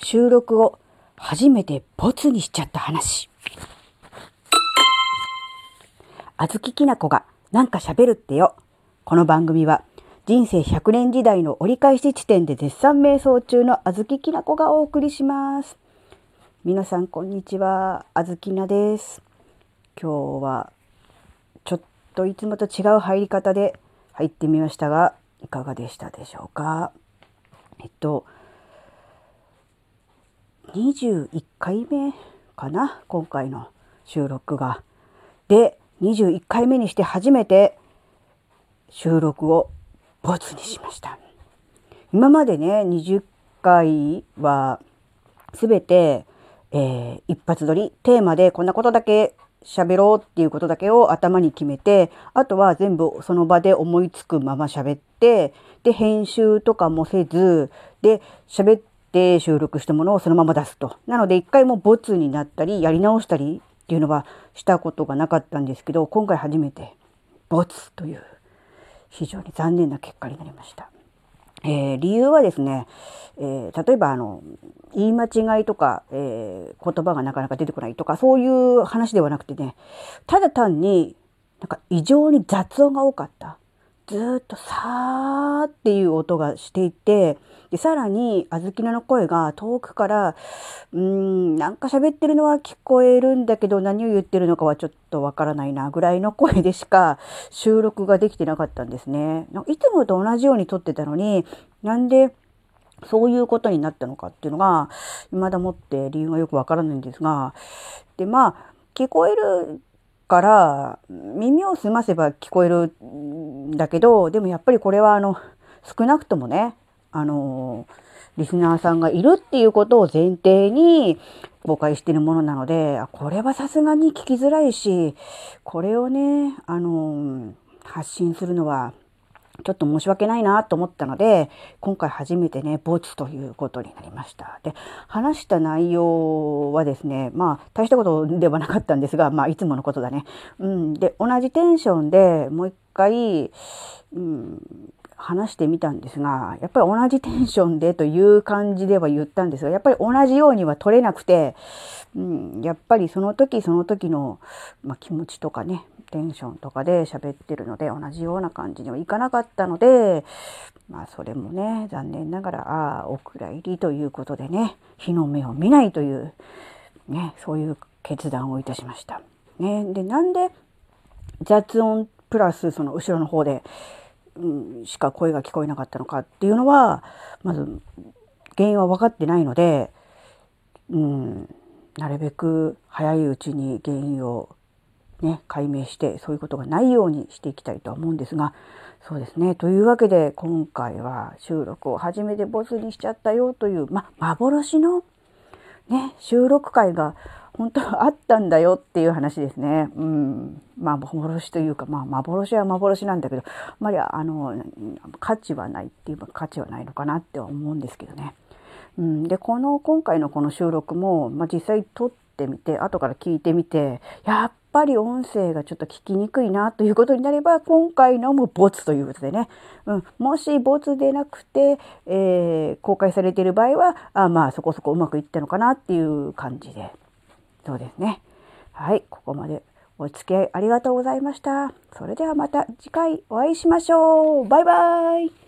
収録を初めてボツにしちゃった話。あずききなこがなんか喋るってよ。この番組は人生100年時代の折り返し地点で絶賛瞑想中のあずききなこがお送りします。皆さんこんにちは。あずきなです。今日はちょっといつもと違う入り方で入ってみましたが、いかがでしたでしょうか？えっと、21回目かな今回の収録が。で21回目にして初めて収録をボツにしました。今までね20回は全て、えー、一発撮りテーマでこんなことだけ喋ろうっていうことだけを頭に決めてあとは全部その場で思いつくまま喋ってで編集とかもせずで喋って収録したものをそのまま出すと。なので一回もボツになったりやり直したりっていうのはしたことがなかったんですけど今回初めてボツという非常に残念な結果になりました。えー、理由はですね、えー、例えばあの言い間違いとか、えー、言葉がなかなか出てこないとかそういう話ではなくてねただ単になんか異常に雑音が多かった。ずっとさーっていう音がしていてでさらに小豆菜の声が遠くからうーんなんか喋ってるのは聞こえるんだけど何を言ってるのかはちょっとわからないなぐらいの声でしか収録ができてなかったんですね。いつもと同じように撮ってたのになんでそういうことになったのかっていうのが未だもって理由がよくわからないんですがでまあ聞こえるから耳を澄ませば聞こえるだけどでもやっぱりこれはあの少なくともねあのリスナーさんがいるっていうことを前提に公開してるものなのでこれはさすがに聞きづらいしこれをねあの発信するのはちょっと申し訳ないなと思ったので、今回初めてね、ボツということになりました。で、話した内容はですね、まあ、大したことではなかったんですが、まあ、いつものことだね。うん。で、同じテンションでもう一回、うん、話してみたんですが、やっぱり同じテンションでという感じでは言ったんですが、やっぱり同じようには取れなくて、うん、やっぱりその時その時の、まあ、気持ちとかね、テンションとかで喋ってるので同じような感じにはいかなかったのでまあそれもね残念ながらああお蔵入りということでね日の目を見ないというねそういう決断をいたしました。ね、でなんで雑音プラスその後ろの方で、うん、しか声が聞こえなかったのかっていうのはまず原因は分かってないので、うん、なるべく早いうちに原因をね、解明してそういうことがないようにしていきたいとは思うんですがそうですね。というわけで今回は収録を初めてボツにしちゃったよという、ま、幻の、ね、収録会が本当はあったんだよっていう話ですね。うん。まあ、幻というか、まあ、幻は幻なんだけど、あまり、あの、価値はないっていうか、価値はないのかなって思うんですけどね。うん。で、この、今回のこの収録も、まあ、実際撮ってみて、後から聞いてみて、やっぱり音声がちょっと聞きにくいなということになれば今回のもボツということでね、うん、もしボツでなくて、えー、公開されている場合はあまあそこそこうまくいったのかなっていう感じでそうですね。はいここまでお付き合いありがとうございました。それではまた次回お会いしましょう。バイバイ。